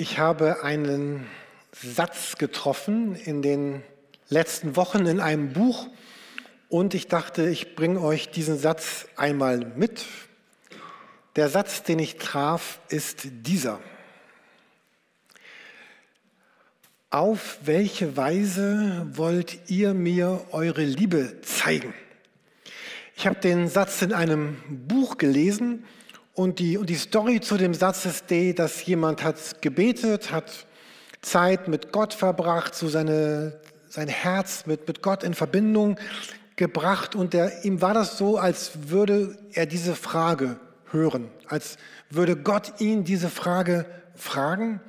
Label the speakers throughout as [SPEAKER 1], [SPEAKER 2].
[SPEAKER 1] Ich habe einen Satz getroffen in den letzten Wochen in einem Buch und ich dachte, ich bringe euch diesen Satz einmal mit. Der Satz, den ich traf, ist dieser. Auf welche Weise wollt ihr mir eure Liebe zeigen? Ich habe den Satz in einem Buch gelesen und die, und die Story zu dem Satz ist die, dass jemand hat gebetet, hat Zeit mit Gott verbracht, so seine, sein Herz mit, mit Gott in Verbindung gebracht. Und der, ihm war das so, als würde er diese Frage hören, als würde Gott ihn diese Frage fragen.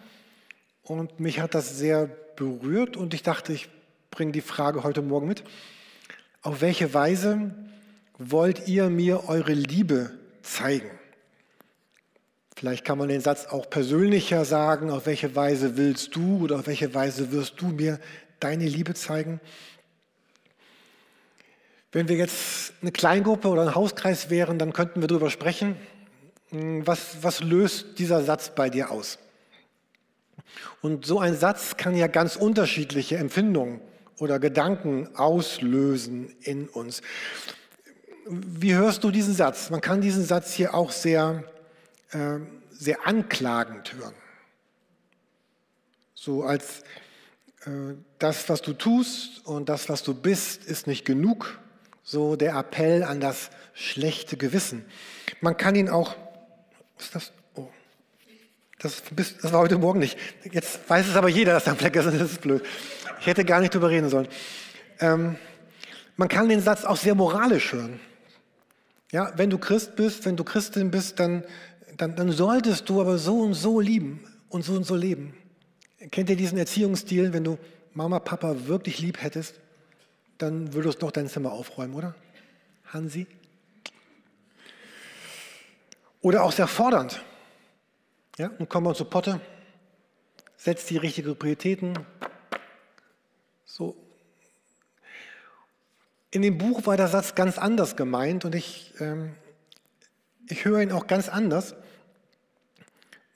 [SPEAKER 1] Und mich hat das sehr berührt und ich dachte, ich bringe die Frage heute Morgen mit. Auf welche Weise wollt ihr mir eure Liebe zeigen? Vielleicht kann man den Satz auch persönlicher sagen, auf welche Weise willst du oder auf welche Weise wirst du mir deine Liebe zeigen. Wenn wir jetzt eine Kleingruppe oder ein Hauskreis wären, dann könnten wir darüber sprechen, hm, was, was löst dieser Satz bei dir aus? Und so ein Satz kann ja ganz unterschiedliche Empfindungen oder Gedanken auslösen in uns. Wie hörst du diesen Satz? Man kann diesen Satz hier auch sehr äh, sehr anklagend hören. So als äh, das, was du tust und das, was du bist, ist nicht genug. So der Appell an das schlechte Gewissen. Man kann ihn auch, was ist das? Oh, das, das war heute Morgen nicht. Jetzt weiß es aber jeder, dass da ein Fleck ist. Das ist blöd. Ich hätte gar nicht drüber reden sollen. Ähm, man kann den Satz auch sehr moralisch hören. Ja, wenn du Christ bist, wenn du Christin bist, dann dann, dann solltest du aber so und so lieben und so und so leben. Kennt ihr diesen Erziehungsstil, wenn du Mama, Papa wirklich lieb hättest, dann würdest du doch dein Zimmer aufräumen, oder? Hansi? Oder auch sehr fordernd. Ja, und kommen wir zur Potte, setzt die richtigen Prioritäten. So. In dem Buch war der Satz ganz anders gemeint und ich, ähm, ich höre ihn auch ganz anders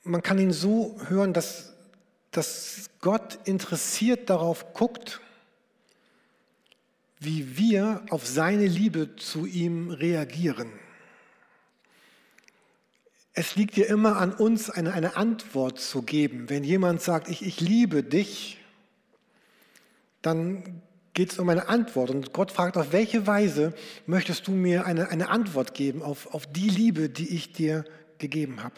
[SPEAKER 1] man kann ihn so hören, dass, dass Gott interessiert darauf guckt, wie wir auf seine Liebe zu ihm reagieren. Es liegt ja immer an uns, eine, eine Antwort zu geben. Wenn jemand sagt, ich, ich liebe dich, dann geht es um eine Antwort. Und Gott fragt, auf welche Weise möchtest du mir eine, eine Antwort geben auf, auf die Liebe, die ich dir gegeben habe.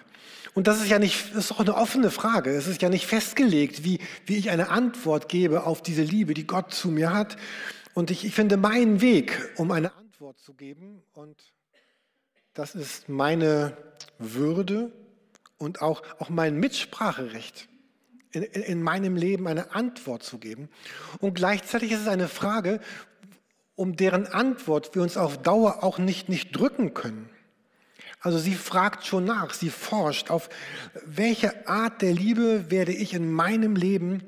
[SPEAKER 1] Und das ist ja nicht, das ist auch eine offene Frage. Es ist ja nicht festgelegt, wie, wie ich eine Antwort gebe auf diese Liebe, die Gott zu mir hat. Und ich, ich finde meinen Weg, um eine Antwort zu geben. Und das ist meine Würde und auch, auch mein Mitspracherecht, in, in, in meinem Leben eine Antwort zu geben. Und gleichzeitig ist es eine Frage, um deren Antwort wir uns auf Dauer auch nicht, nicht drücken können. Also sie fragt schon nach, sie forscht, auf welche Art der Liebe werde ich in meinem Leben,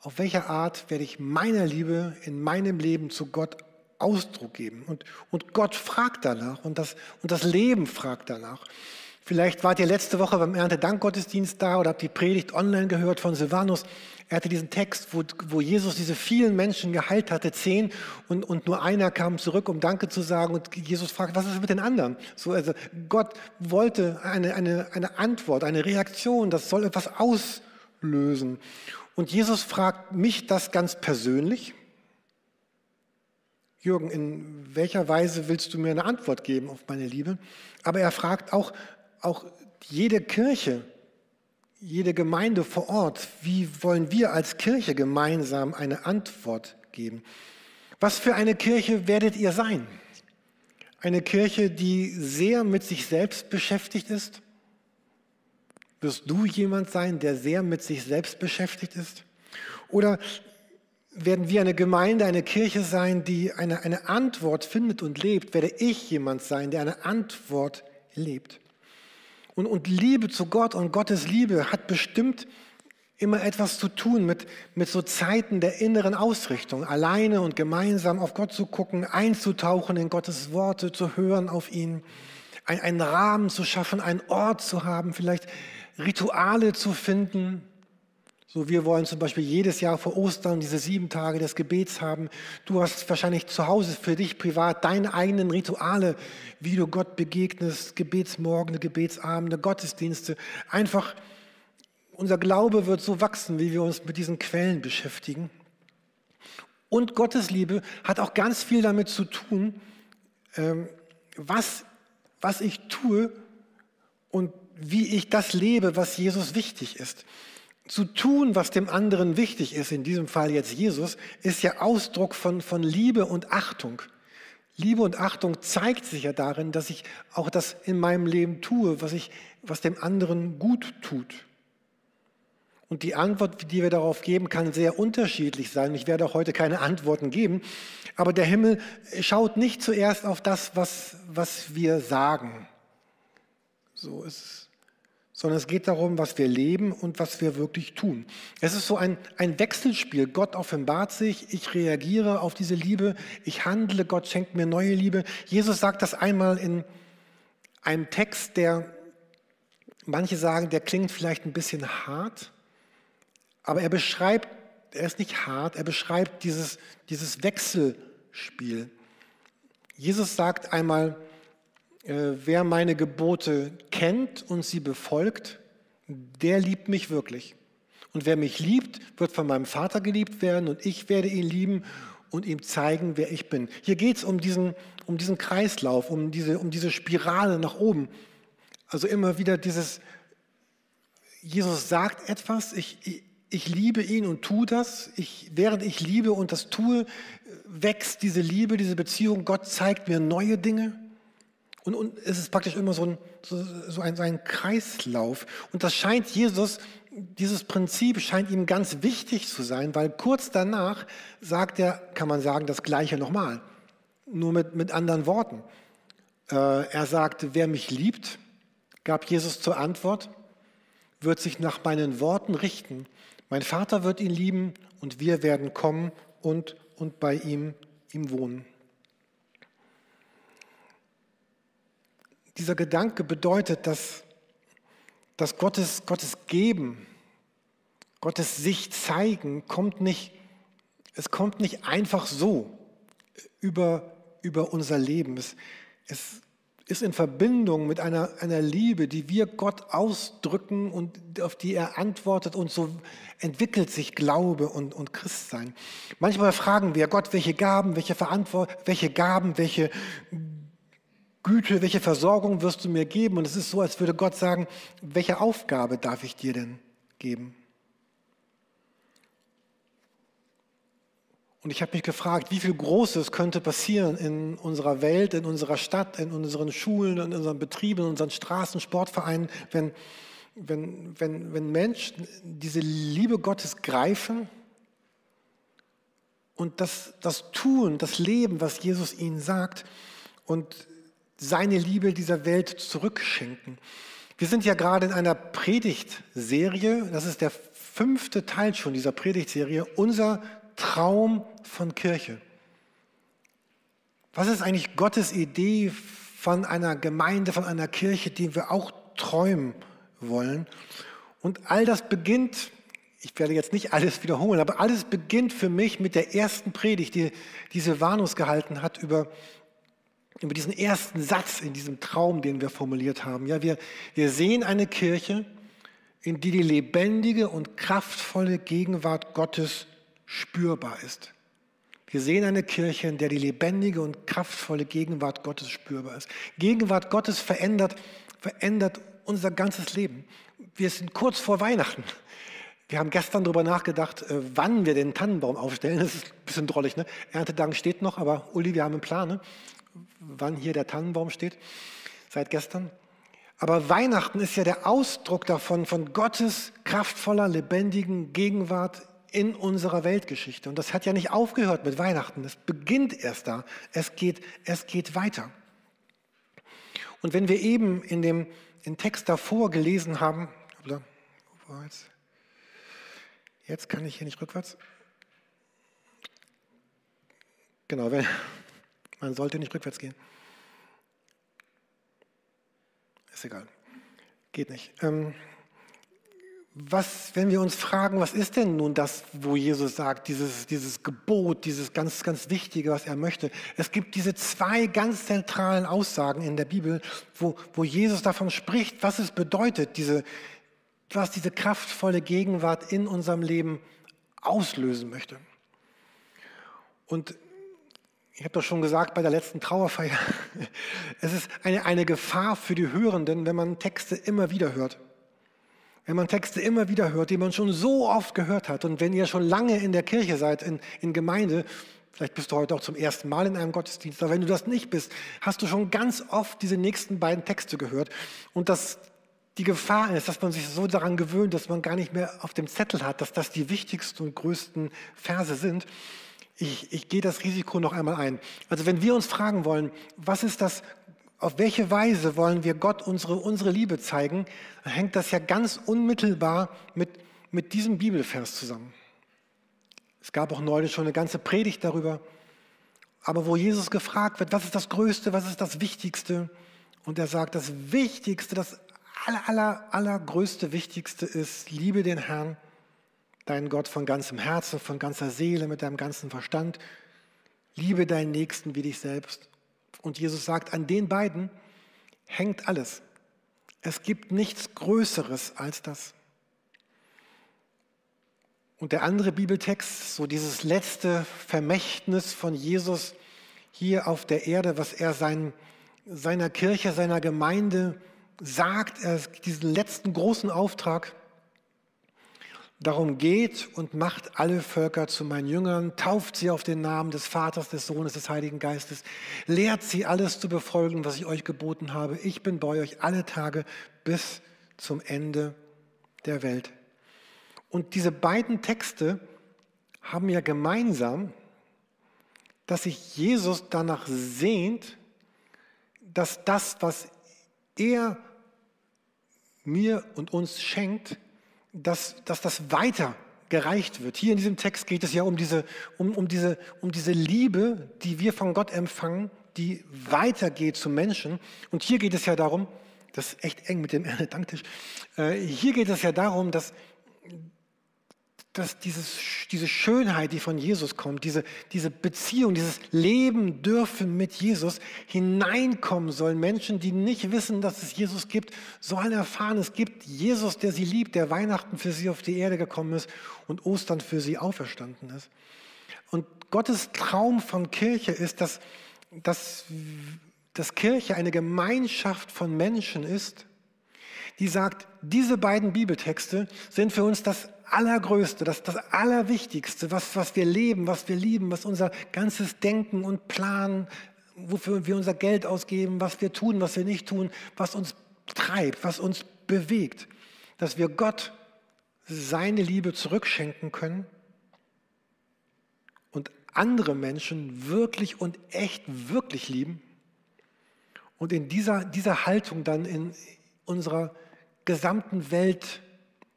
[SPEAKER 1] auf welche Art werde ich meiner Liebe in meinem Leben zu Gott Ausdruck geben. Und, und Gott fragt danach und das, und das Leben fragt danach. Vielleicht wart ihr letzte Woche beim Erntedankgottesdienst da oder habt die Predigt online gehört von Silvanus. Er hatte diesen Text, wo, wo Jesus diese vielen Menschen geheilt hatte, zehn, und, und nur einer kam zurück, um Danke zu sagen. Und Jesus fragt, was ist mit den anderen? So, also Gott wollte eine, eine, eine Antwort, eine Reaktion, das soll etwas auslösen. Und Jesus fragt mich das ganz persönlich. Jürgen, in welcher Weise willst du mir eine Antwort geben auf meine Liebe? Aber er fragt auch, auch jede Kirche, jede Gemeinde vor Ort, wie wollen wir als Kirche gemeinsam eine Antwort geben? Was für eine Kirche werdet ihr sein? Eine Kirche, die sehr mit sich selbst beschäftigt ist? Wirst du jemand sein, der sehr mit sich selbst beschäftigt ist? Oder werden wir eine Gemeinde, eine Kirche sein, die eine, eine Antwort findet und lebt? Werde ich jemand sein, der eine Antwort lebt? Und, und Liebe zu Gott und Gottes Liebe hat bestimmt immer etwas zu tun mit, mit so Zeiten der inneren Ausrichtung, alleine und gemeinsam auf Gott zu gucken, einzutauchen in Gottes Worte, zu hören auf ihn, ein, einen Rahmen zu schaffen, einen Ort zu haben, vielleicht Rituale zu finden, So, wir wollen zum Beispiel jedes Jahr vor Ostern diese sieben Tage des Gebets haben. Du hast wahrscheinlich zu Hause für dich privat deine eigenen Rituale, wie du Gott begegnest, Gebetsmorgen, Gebetsabende, Gottesdienste. Einfach, unser Glaube wird so wachsen, wie wir uns mit diesen Quellen beschäftigen. Und Gottes Liebe hat auch ganz viel damit zu tun, ähm, was, was ich tue und wie ich das lebe, was Jesus wichtig ist zu tun, was dem anderen wichtig ist, in diesem Fall jetzt Jesus, ist ja Ausdruck von, von Liebe und Achtung. Liebe und Achtung zeigt sich ja darin, dass ich auch das in meinem Leben tue, was, ich, was dem anderen gut tut. Und die Antwort, die wir darauf geben, kann sehr unterschiedlich sein. Ich werde auch heute keine Antworten geben. Aber der Himmel schaut nicht zuerst auf das, was, was wir sagen. So ist es sondern es geht darum, was wir leben und was wir wirklich tun. Es ist so ein, ein Wechselspiel. Gott offenbart sich, ich reagiere auf diese Liebe, ich handle, Gott schenkt mir neue Liebe. Jesus sagt das einmal in einem Text, der, manche sagen, der klingt vielleicht ein bisschen hart, aber er beschreibt, er ist nicht hart, er beschreibt dieses, dieses Wechselspiel. Jesus sagt einmal, wer meine Gebote kennt und sie befolgt, der liebt mich wirklich. Und wer mich liebt, wird von meinem Vater geliebt werden und ich werde ihn lieben und ihm zeigen, wer ich bin. Hier geht es um diesen, um diesen Kreislauf, um diese, um diese Spirale nach oben. Also immer wieder dieses, Jesus sagt etwas, ich, ich, ich liebe ihn und tue das. Ich, während ich liebe und das tue, wächst diese Liebe, diese Beziehung. Gott zeigt mir neue Dinge. Und, und es ist praktisch immer so ein, so, so, ein, so ein Kreislauf. Und das scheint Jesus, dieses Prinzip scheint ihm ganz wichtig zu sein, weil kurz danach sagt er, kann man sagen, das Gleiche nochmal, nur mit, mit anderen Worten. Äh, er sagt, wer mich liebt, gab Jesus zur Antwort, wird sich nach meinen Worten richten. Mein Vater wird ihn lieben und wir werden kommen und, und bei ihm, ihm wohnen. Dieser Gedanke bedeutet, dass, dass Gottes, Gottes Geben, Gottes sich zeigen, kommt nicht, es kommt nicht einfach so über, über unser Leben. Es, es ist in Verbindung mit einer, einer Liebe, die wir Gott ausdrücken und auf die er antwortet und so entwickelt sich Glaube und, und Christsein. Manchmal fragen wir Gott, welche Gaben, welche Verantwortung, welche Gaben, welche Güte, welche Versorgung wirst du mir geben? Und es ist so, als würde Gott sagen, welche Aufgabe darf ich dir denn geben? Und ich habe mich gefragt, wie viel Großes könnte passieren in unserer Welt, in unserer Stadt, in unseren Schulen, in unseren Betrieben, in unseren Straßen, Sportvereinen, wenn, wenn, wenn, wenn Menschen diese Liebe Gottes greifen und das, das tun, das Leben, was Jesus ihnen sagt und seine Liebe dieser Welt zurückschenken. Wir sind ja gerade in einer Predigtserie, das ist der fünfte Teil schon dieser Predigtserie, unser Traum von Kirche. Was ist eigentlich Gottes Idee von einer Gemeinde, von einer Kirche, die wir auch träumen wollen? Und all das beginnt, ich werde jetzt nicht alles wiederholen, aber alles beginnt für mich mit der ersten Predigt, die diese Warnung gehalten hat über über diesen ersten Satz in diesem Traum, den wir formuliert haben. Ja, wir, wir sehen eine Kirche, in die die lebendige und kraftvolle Gegenwart Gottes spürbar ist. Wir sehen eine Kirche, in der die lebendige und kraftvolle Gegenwart Gottes spürbar ist. Gegenwart Gottes verändert, verändert unser ganzes Leben. Wir sind kurz vor Weihnachten. Wir haben gestern darüber nachgedacht, äh, wann wir den Tannenbaum aufstellen. Das ist ein bisschen drollig. Ne? Erntedank steht noch, aber Uli, wir haben einen Plan. Ne? Wann hier der Tannenbaum steht, seit gestern. Aber Weihnachten ist ja der Ausdruck davon, von Gottes kraftvoller, lebendigen Gegenwart in unserer Weltgeschichte. Und das hat ja nicht aufgehört mit Weihnachten. Es beginnt erst da. Es geht, es geht weiter. Und wenn wir eben in dem in Text davor gelesen haben, jetzt kann ich hier nicht rückwärts. Genau, wenn, man sollte nicht rückwärts gehen. Ist egal. Geht nicht. Ähm, was, wenn wir uns fragen, was ist denn nun das, wo Jesus sagt, dieses, dieses Gebot, dieses ganz, ganz Wichtige, was er möchte? Es gibt diese zwei ganz zentralen Aussagen in der Bibel, wo, wo Jesus davon spricht, was es bedeutet, diese, was diese kraftvolle Gegenwart in unserem Leben auslösen möchte. Und ich habe doch schon gesagt bei der letzten Trauerfeier, es ist eine, eine Gefahr für die Hörenden, wenn man Texte immer wieder hört. Wenn man Texte immer wieder hört, die man schon so oft gehört hat und wenn ihr schon lange in der Kirche seid, in, in Gemeinde, vielleicht bist du heute auch zum ersten Mal in einem Gottesdienst, aber wenn du das nicht bist, hast du schon ganz oft diese nächsten beiden Texte gehört. Und das, die Gefahr ist, dass man sich so daran gewöhnt, dass man gar nicht mehr auf dem Zettel hat, dass das die wichtigsten und größten Verse sind. Ich, ich gehe das Risiko noch einmal ein. Also wenn wir uns fragen wollen, was ist das auf welche Weise wollen wir Gott unsere, unsere Liebe zeigen, dann hängt das ja ganz unmittelbar mit, mit diesem Bibelvers zusammen. Es gab auch neulich schon eine ganze Predigt darüber, aber wo Jesus gefragt wird, was ist das Größte, was ist das Wichtigste? Und er sagt, das Wichtigste, das aller, aller, allergrößte Wichtigste ist, liebe den Herrn, deinen Gott von ganzem Herzen, von ganzer Seele, mit deinem ganzen Verstand. Liebe deinen Nächsten wie dich selbst. Und Jesus sagt, an den beiden hängt alles. Es gibt nichts Größeres als das. Und der andere Bibeltext, so dieses letzte Vermächtnis von Jesus hier auf der Erde, was er sein, seiner Kirche, seiner Gemeinde sagt, er diesen letzten großen Auftrag, Darum geht und macht alle Völker zu meinen Jüngern, tauft sie auf den Namen des Vaters, des Sohnes, des Heiligen Geistes, lehrt sie alles zu befolgen, was ich euch geboten habe. Ich bin bei euch alle Tage bis zum Ende der Welt. Und diese beiden Texte haben ja gemeinsam, dass sich Jesus danach sehnt, dass das, was er mir und uns schenkt, dass, dass das weiter gereicht wird. Hier in diesem Text geht es ja um diese, um, um, diese, um diese Liebe, die wir von Gott empfangen, die weitergeht zu Menschen. Und hier geht es ja darum, das ist echt eng mit dem Erntedanktisch, äh, hier geht es ja darum, dass, dass dieses, diese Schönheit, die von Jesus kommt, diese, diese Beziehung, dieses Leben dürfen mit Jesus hineinkommen sollen. Menschen, die nicht wissen, dass es Jesus gibt, sollen erfahren, es gibt Jesus, der sie liebt, der Weihnachten für sie auf die Erde gekommen ist und Ostern für sie auferstanden ist. Und Gottes Traum von Kirche ist, dass, dass, dass Kirche eine Gemeinschaft von Menschen ist, die sagt, diese beiden Bibeltexte sind für uns das Allergrößte, das, das Allerwichtigste, was, was wir leben, was wir lieben, was unser ganzes Denken und Plan, wofür wir unser Geld ausgeben, was wir tun, was wir nicht tun, was uns treibt, was uns bewegt, dass wir Gott seine Liebe zurückschenken können und andere Menschen wirklich und echt wirklich lieben und in dieser, dieser Haltung dann in unserer gesamten Welt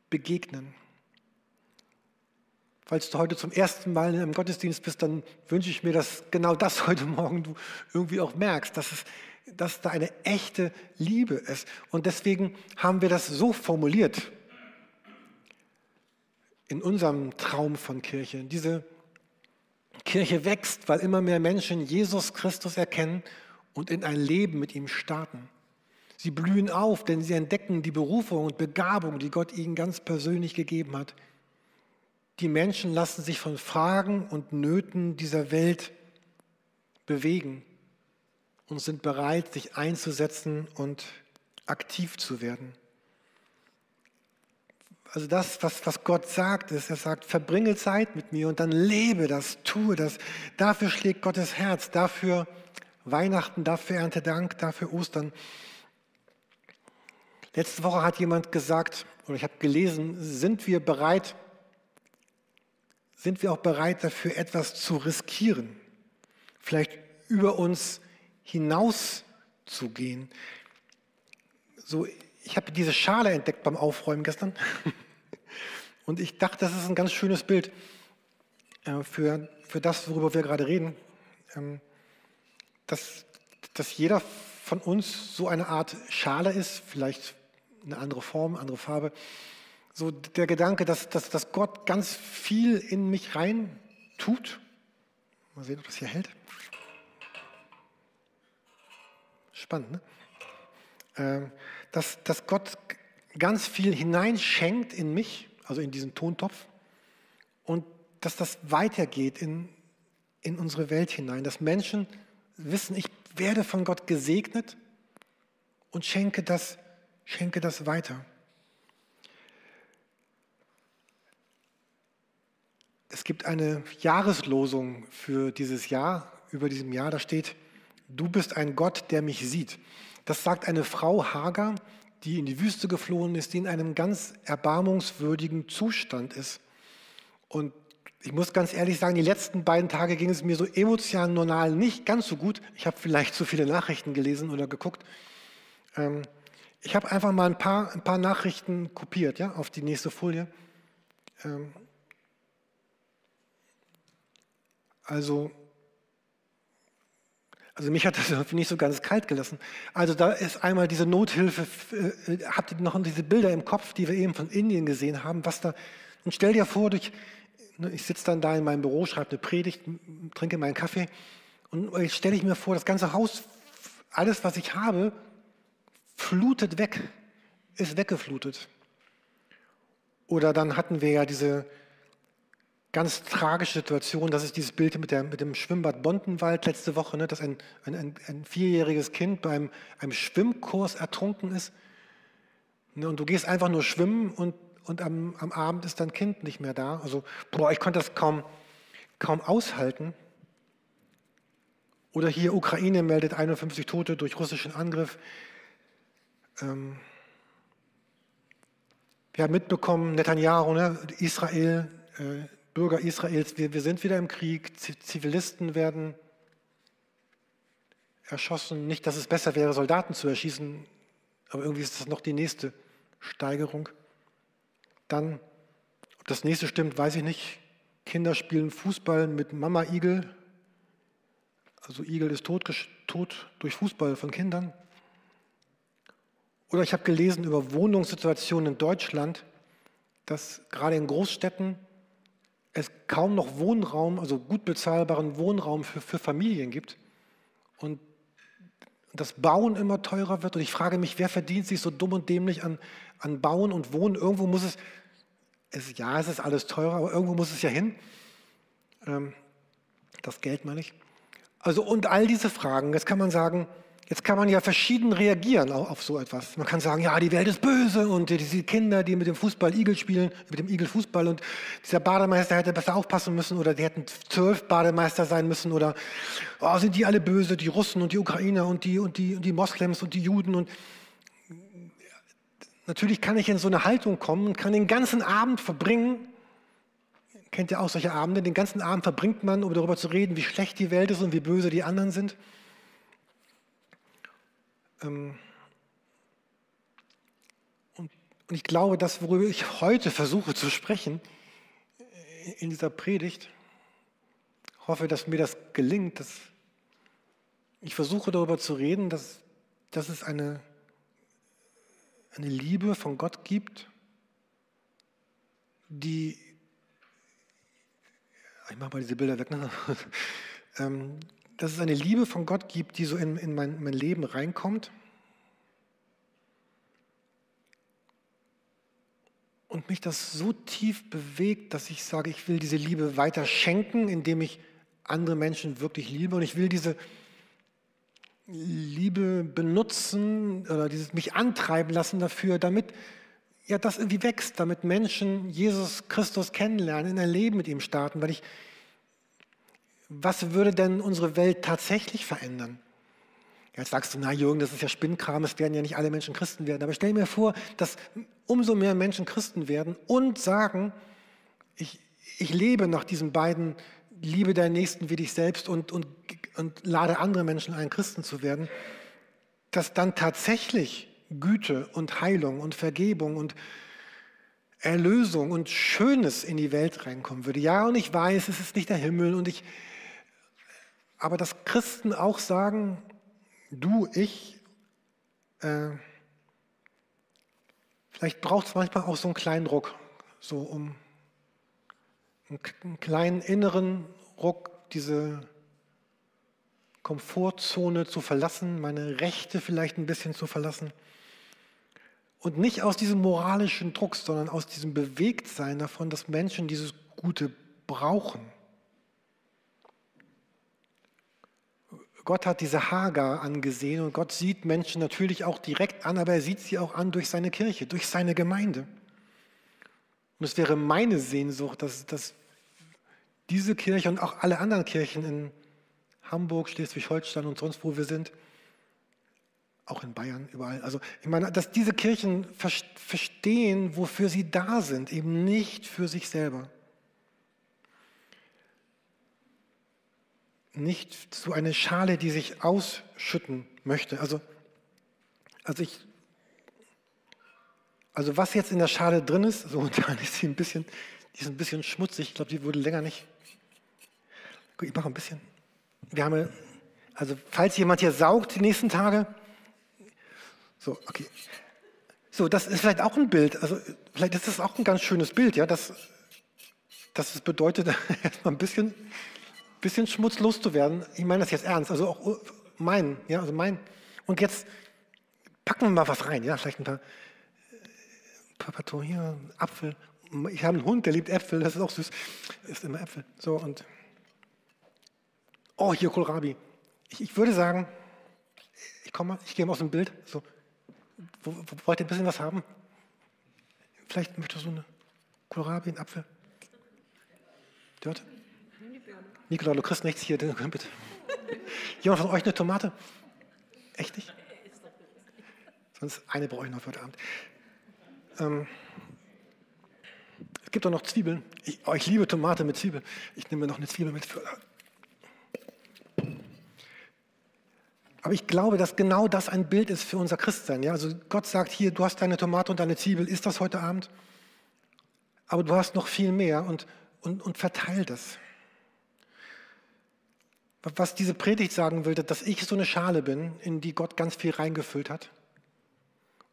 [SPEAKER 1] begegnen. Falls du heute zum ersten Mal einem Gottesdienst bist, dann wünsche ich mir, dass genau das heute Morgen du irgendwie auch merkst, dass, es, dass da eine echte Liebe ist. Und deswegen haben wir das so formuliert in unserem Traum von Kirche. Diese Kirche wächst, weil immer mehr Menschen Jesus Christus erkennen und in ein Leben mit ihm starten. Sie blühen auf, denn sie entdecken die Berufung und Begabung, die Gott ihnen ganz persönlich gegeben hat. Die Menschen lassen sich von Fragen und Nöten dieser Welt bewegen und sind bereit, sich einzusetzen und aktiv zu werden. Also das, was, was Gott sagt, ist, er sagt, verbringe Zeit mit mir und dann lebe das, tue das. Dafür schlägt Gottes Herz, dafür Weihnachten, dafür Erntedank, dafür Ostern. Letzte Woche hat jemand gesagt, oder ich habe gelesen, sind wir bereit, sind wir auch bereit dafür, etwas zu riskieren, vielleicht über uns hinaus zu gehen. So, ich habe diese Schale entdeckt beim Aufräumen gestern. Und ich dachte, das ist ein ganz schönes Bild äh, für, für das, worüber wir gerade reden, ähm, dass, dass jeder von uns so eine Art Schale ist, vielleicht eine andere Form, andere Farbe, so der Gedanke, dass, dass, dass Gott ganz viel in mich rein tut. Mal sehen, ob das hier hält. Spannend, ne? Ähm, dass, dass Gott ganz viel hineinschenkt in mich, also in diesen Tontopf, und dass das weitergeht in, in unsere Welt hinein, dass Menschen wissen, ich werde von Gott gesegnet und schenke das, schenke das weiter. Es gibt eine Jahreslosung für dieses Jahr, über diesem Jahr, da steht, du bist ein Gott, der mich sieht. Das sagt eine Frau Hagar, die in die Wüste geflohen ist, die in einem ganz erbarmungswürdigen Zustand ist. Und ich muss ganz ehrlich sagen, die letzten beiden Tage ging es mir so emotional nicht ganz so gut. Ich habe vielleicht zu viele Nachrichten gelesen oder geguckt. Ähm, ich habe einfach mal ein paar, ein paar Nachrichten kopiert ja, auf die nächste Folie. Ähm, Also, also mich hat das nicht so ganz kalt gelassen. Also da ist einmal diese Nothilfe, äh, habt ihr noch diese Bilder im Kopf, die wir eben von Indien gesehen haben, was da, und stell dir vor, durch, ne, ich sitze dann da in meinem Büro, schreibe eine Predigt, trinke meinen Kaffee und jetzt stelle ich mir vor, das ganze Haus, alles, was ich habe, flutet weg, ist weggeflutet. Oder dann hatten wir ja diese, ganz tragische Situation. Das ist dieses Bild mit, der, mit dem Schwimmbad Bondenwald letzte Woche, ne, dass ein, ein, ein, vierjähriges Kind beim einem Schwimmkurs ertrunken ist. Ne, und du gehst einfach nur schwimmen und, und am, am Abend ist dein Kind nicht mehr da. Also, boah, ich konnte das kaum, kaum aushalten. Oder hier Ukraine meldet 51 Tote durch russischen Angriff. Ähm, wir haben mitbekommen, Netanyahu, ne, Israel, äh, Bürger Israels, wir, wir sind wieder im Krieg, Zivilisten werden erschossen. Nicht, dass es besser wäre, Soldaten zu erschießen, aber irgendwie ist das noch die nächste Steigerung. Dann, ob das nächste stimmt, weiß ich nicht. Kinder spielen Fußball mit Mama Igel. Also Igel ist tot, tot durch Fußball von Kindern. Oder ich habe gelesen über Wohnungssituationen in Deutschland, dass gerade in Großstädten es kaum noch Wohnraum, also gut bezahlbaren Wohnraum für, für Familien gibt und das Bauen immer teurer wird. Und ich frage mich, wer verdient sich so dumm und dämlich an, an Bauen und Wohnen? Irgendwo muss es, es, ja, es ist alles teurer, aber irgendwo muss es ja hin. Ähm, das Geld meine ich. Also und all diese Fragen, jetzt kann man sagen, Jetzt kann man ja verschieden reagieren auf so etwas. Man kann sagen, ja, die Welt ist böse und diese Kinder, die mit dem Fußball Igel spielen, mit dem Igel Fußball und dieser Bademeister hätte besser aufpassen müssen oder die hätten zwölf Bademeister sein müssen oder oh, sind die alle böse, die Russen und die Ukrainer und die, und, die, und die Moslems und die Juden und natürlich kann ich in so eine Haltung kommen und kann den ganzen Abend verbringen, kennt ihr auch solche Abende, den ganzen Abend verbringt man, um darüber zu reden, wie schlecht die Welt ist und wie böse die anderen sind. Ähm, und, ich glaube, das, worüber ich heute versuche zu sprechen äh, in dieser Predigt, hoffe, dass mir das gelingt, dass ich versuche darüber zu reden, dass, dass es eine, eine Liebe von Gott gibt, die, ich mache mal diese Bilder weg, ne? Ähm, dass es eine Liebe von Gott gibt, die so in, in mein, mein Leben reinkommt. Und mich das so tief bewegt, dass ich sage, ich will diese Liebe weiter schenken, indem ich andere Menschen wirklich liebe. Und ich will diese Liebe benutzen oder dieses mich antreiben lassen dafür, damit ja das irgendwie wächst, damit Menschen Jesus Christus kennenlernen, in ein Leben mit ihm starten, weil ich was würde denn unsere Welt tatsächlich verändern? Jetzt sagst du, na Jürgen, das ist ja Spinnkram, es werden ja nicht alle Menschen Christen werden. Aber stell mir vor, dass umso mehr Menschen Christen werden und sagen, ich, ich lebe nach diesen beiden, liebe deinen Nächsten wie dich selbst und, und, und lade andere Menschen ein, Christen zu werden, dass dann tatsächlich Güte und Heilung und Vergebung und Erlösung und Schönes in die Welt reinkommen würde. Ja, und ich weiß, es ist nicht der Himmel und ich, aber dass Christen auch sagen, du, ich, äh, Vielleicht braucht es manchmal auch so einen kleinen Ruck, so um einen kleinen inneren Ruck, diese Komfortzone zu verlassen, meine Rechte vielleicht ein bisschen zu verlassen. Und nicht aus diesem moralischen Druck, sondern aus diesem Bewegtsein davon, dass Menschen dieses Gute brauchen. Gott hat diese Hagar angesehen und Gott sieht Menschen natürlich auch direkt an, aber er sieht sie auch an durch seine Kirche, durch seine Gemeinde. Und es wäre meine Sehnsucht, dass, dass diese Kirche und auch alle anderen Kirchen in Hamburg, Schleswig-Holstein und sonst wo wir sind, auch in Bayern, überall. Also ich meine, dass diese Kirchen verstehen, wofür sie da sind, eben nicht für sich selber. Nicht zu einer Schale, die sich ausschütten möchte. Also, also ich, also was jetzt in der Schale drin ist, so dann ist sie ein bisschen, die ist ein bisschen schmutzig. Ich glaube, die wurde länger nicht. Ich mache ein bisschen. Wir haben, also falls jemand hier saugt die nächsten Tage, so, okay. So, das ist vielleicht auch ein Bild. Also vielleicht ist das auch ein ganz schönes Bild, ja, dass es bedeutet, erstmal ein bisschen bisschen schmutzlos zu werden. Ich meine das jetzt ernst, also auch mein, ja, also mein. Und jetzt packen wir mal was rein, ja, vielleicht ein paar, ein paar hier, Apfel. Ich habe einen Hund, der liebt Äpfel, das ist auch süß, ist immer Äpfel. So und oh, hier Kohlrabi. Ich, ich würde sagen, ich komme ich gehe mal aus dem Bild. So, wo, wo, wollt ihr ein bisschen was haben? Vielleicht möchtest du eine Kohlrabi, einen Apfel. Dort? Nikola, du kriegst nichts hier, bitte. Jemand von euch eine Tomate? Echt nicht? Sonst eine brauche ich noch heute Abend. Ähm, es gibt auch noch Zwiebeln. Ich, oh, ich liebe Tomate mit Zwiebeln. Ich nehme mir noch eine Zwiebel mit. Für, aber ich glaube, dass genau das ein Bild ist für unser Christsein. Ja? Also Gott sagt hier, du hast deine Tomate und deine Zwiebel, ist das heute Abend? Aber du hast noch viel mehr und, und, und verteil das. Was diese Predigt sagen will, dass ich so eine Schale bin, in die Gott ganz viel reingefüllt hat.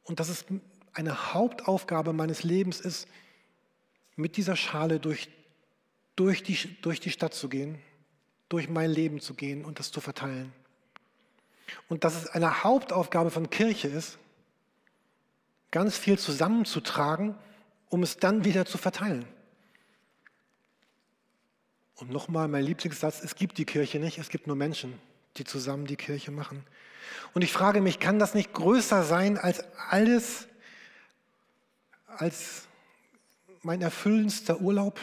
[SPEAKER 1] Und dass es eine Hauptaufgabe meines Lebens ist, mit dieser Schale durch, durch, die, durch die Stadt zu gehen, durch mein Leben zu gehen und das zu verteilen. Und dass es eine Hauptaufgabe von Kirche ist, ganz viel zusammenzutragen, um es dann wieder zu verteilen. Und nochmal mein Lieblingssatz, es gibt die Kirche nicht, es gibt nur Menschen, die zusammen die Kirche machen. Und ich frage mich, kann das nicht größer sein als alles, als mein erfüllendster Urlaub?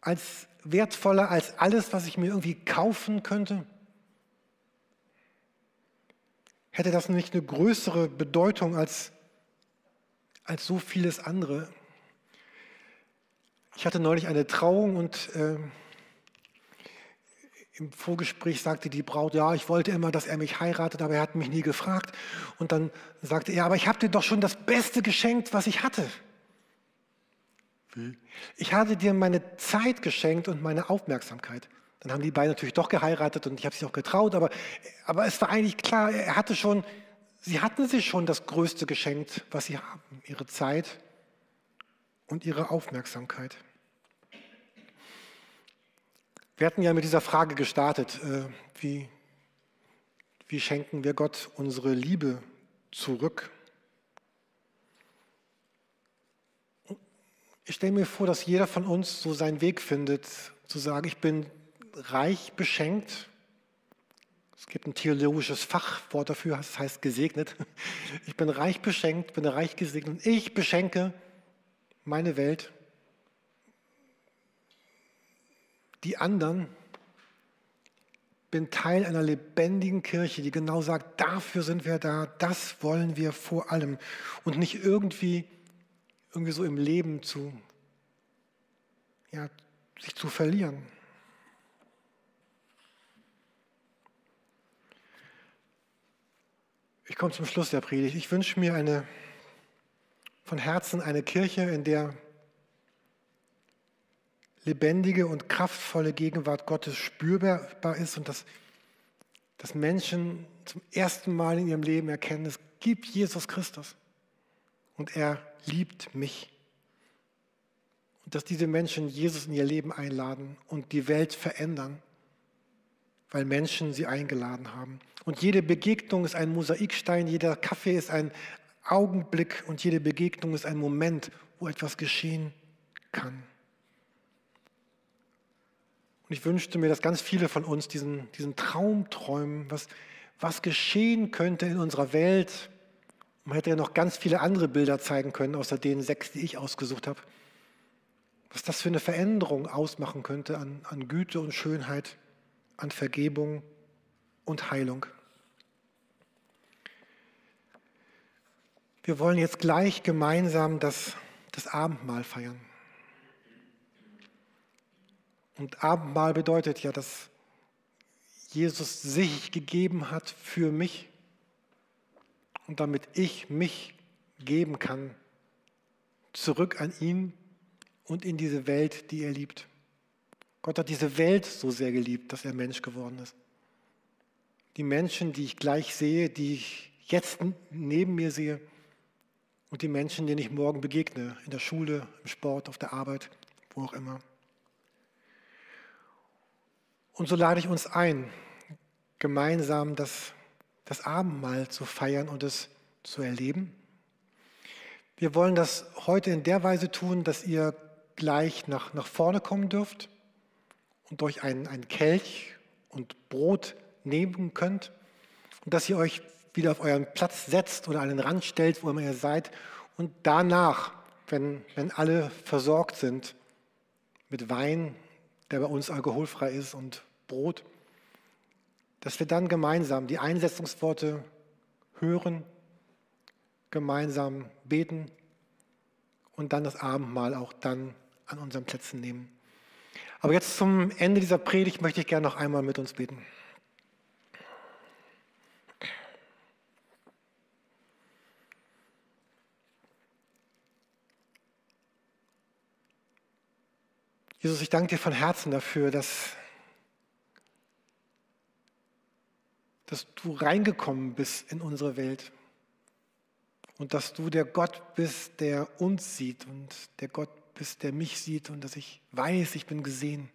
[SPEAKER 1] Als wertvoller als alles, was ich mir irgendwie kaufen könnte? Hätte das nicht eine größere Bedeutung als, als so vieles andere? Ich hatte neulich eine Trauung und äh, im Vorgespräch sagte die Braut, ja, ich wollte immer, dass er mich heiratet, aber er hat mich nie gefragt. Und dann sagte er, aber ich habe dir doch schon das Beste geschenkt, was ich hatte. Ich hatte dir meine Zeit geschenkt und meine Aufmerksamkeit. Dann haben die beiden natürlich doch geheiratet und ich habe sie auch getraut, aber, aber es war eigentlich klar, er hatte schon, sie hatten sich schon das Größte geschenkt, was sie haben, ihre Zeit und ihre Aufmerksamkeit. Wir hatten ja mit dieser Frage gestartet, äh, wie, wie schenken wir Gott unsere Liebe zurück? Ich stelle mir vor, dass jeder von uns so seinen Weg findet, zu sagen, ich bin reich beschenkt. Es gibt ein theologisches Fachwort dafür, das heißt gesegnet. Ich bin reich beschenkt, bin reich gesegnet. Ich beschenke meine Welt, die anderen, bin Teil einer lebendigen Kirche, die genau sagt, dafür sind wir da, das wollen wir vor allem und nicht irgendwie, irgendwie so im Leben zu, ja, sich zu verlieren. Ich komme zum Schluss der Predigt. Ich wünsche mir eine von Herzen eine Kirche, in der lebendige und kraftvolle Gegenwart Gottes spürbar ist und dass, dass Menschen zum ersten Mal in ihrem Leben erkennen, es gibt Jesus Christus. Und er liebt mich. Und dass diese Menschen Jesus in ihr Leben einladen und die Welt verändern, weil Menschen sie eingeladen haben. Und jede Begegnung ist ein Mosaikstein, jeder Kaffee ist ein Augenblick und jede Begegnung ist ein Moment, wo etwas geschehen kann. Und ich wünschte mir, dass ganz viele von uns diesen, diesen Traum träumen, was, was geschehen könnte in unserer Welt. Man hätte ja noch ganz viele andere Bilder zeigen können, außer den sechs, die ich ausgesucht habe. Was das für eine Veränderung ausmachen könnte an, an Güte und Schönheit, an Vergebung und Heilung. Wir wollen jetzt gleich gemeinsam das, das Abendmahl feiern. Und Abendmahl bedeutet ja, dass Jesus sich gegeben hat für mich und damit ich mich geben kann, zurück an ihn und in diese Welt, die er liebt. Gott hat diese Welt so sehr geliebt, dass er Mensch geworden ist. Die Menschen, die ich gleich sehe, die ich jetzt neben mir sehe und die Menschen, denen ich morgen begegne, in der Schule, im Sport, auf der Arbeit, wo auch immer. Und so lade ich uns ein, gemeinsam das, das Abendmahl zu feiern und es zu erleben. Wir wollen das heute in der Weise tun, dass ihr gleich nach, nach vorne kommen dürft und euch einen, einen Kelch und Brot nehmen könnt und dass ihr euch wieder auf euren Platz setzt oder an den Rand stellt, wo immer ihr seid und danach, wenn, wenn alle versorgt sind mit Wein der bei uns alkoholfrei ist und Brot, dass wir dann gemeinsam die Einsetzungsworte hören, gemeinsam beten und dann das Abendmahl auch dann an unseren Plätzen nehmen. Aber jetzt zum Ende dieser Predigt möchte ich gerne noch einmal mit uns beten. Jesus, ich danke dir von Herzen dafür, dass, dass du reingekommen bist in unsere Welt und dass du der Gott bist, der uns sieht und der Gott bist, der mich sieht und dass ich weiß, ich bin gesehen.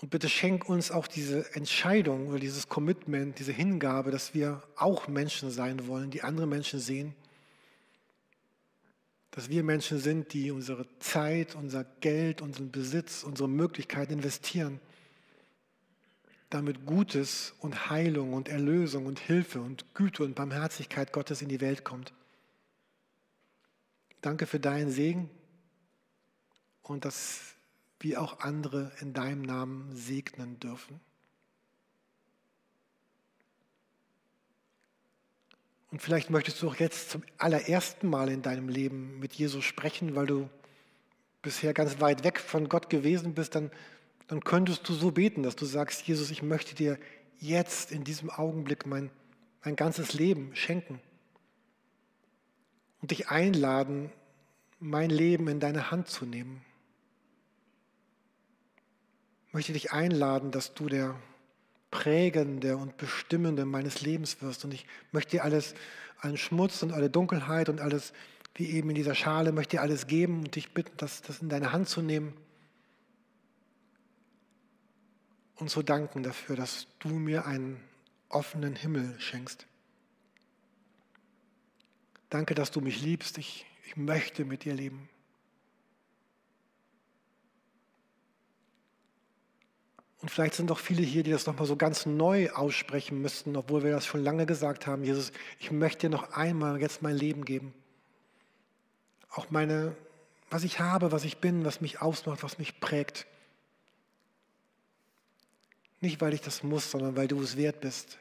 [SPEAKER 1] Und bitte schenk uns auch diese Entscheidung oder dieses Commitment, diese Hingabe, dass wir auch Menschen sein wollen, die andere Menschen sehen dass wir Menschen sind, die unsere Zeit, unser Geld, unseren Besitz, unsere Möglichkeiten investieren, damit Gutes und Heilung und Erlösung und Hilfe und Güte und Barmherzigkeit Gottes in die Welt kommt. Danke für deinen Segen und dass wir auch andere in deinem Namen segnen dürfen. Und vielleicht möchtest du auch jetzt zum allerersten Mal in deinem Leben mit Jesus sprechen, weil du bisher ganz weit weg von Gott gewesen bist, dann, dann könntest du so beten, dass du sagst, Jesus, ich möchte dir jetzt in diesem Augenblick mein, mein ganzes Leben schenken und dich einladen, mein Leben in deine Hand zu nehmen. Ich möchte dich einladen, dass du der Prägende und Bestimmende meines Lebens wirst. Und ich möchte dir alles, allen Schmutz und alle Dunkelheit und alles, wie eben in dieser Schale, möchte dir alles geben und dich bitten, das, das in deine Hand zu nehmen. Und zu danken dafür, dass du mir einen offenen Himmel schenkst. Danke, dass du mich liebst. Ich, ich möchte mit dir leben. Und vielleicht sind auch viele hier, die das nochmal so ganz neu aussprechen müssten, obwohl wir das schon lange gesagt haben. Jesus, ich möchte dir noch einmal jetzt mein Leben geben. Auch meine, was ich habe, was ich bin, was mich ausmacht, was mich prägt. Nicht, weil ich das muss, sondern weil du es wert bist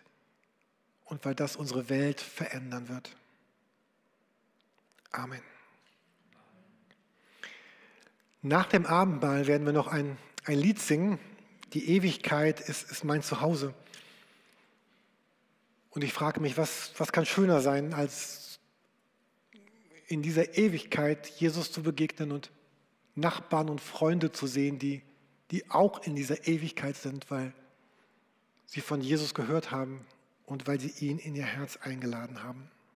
[SPEAKER 1] und weil das unsere Welt verändern wird. Amen. Nach dem Abendmahl werden wir noch ein, ein Lied singen. Die Ewigkeit ist, ist mein Zuhause. Und ich frage mich, was, was kann schöner sein, als in dieser Ewigkeit Jesus zu begegnen und Nachbarn und Freunde zu sehen, die, die auch in dieser Ewigkeit sind, weil sie von Jesus gehört haben und weil sie ihn in ihr Herz eingeladen haben.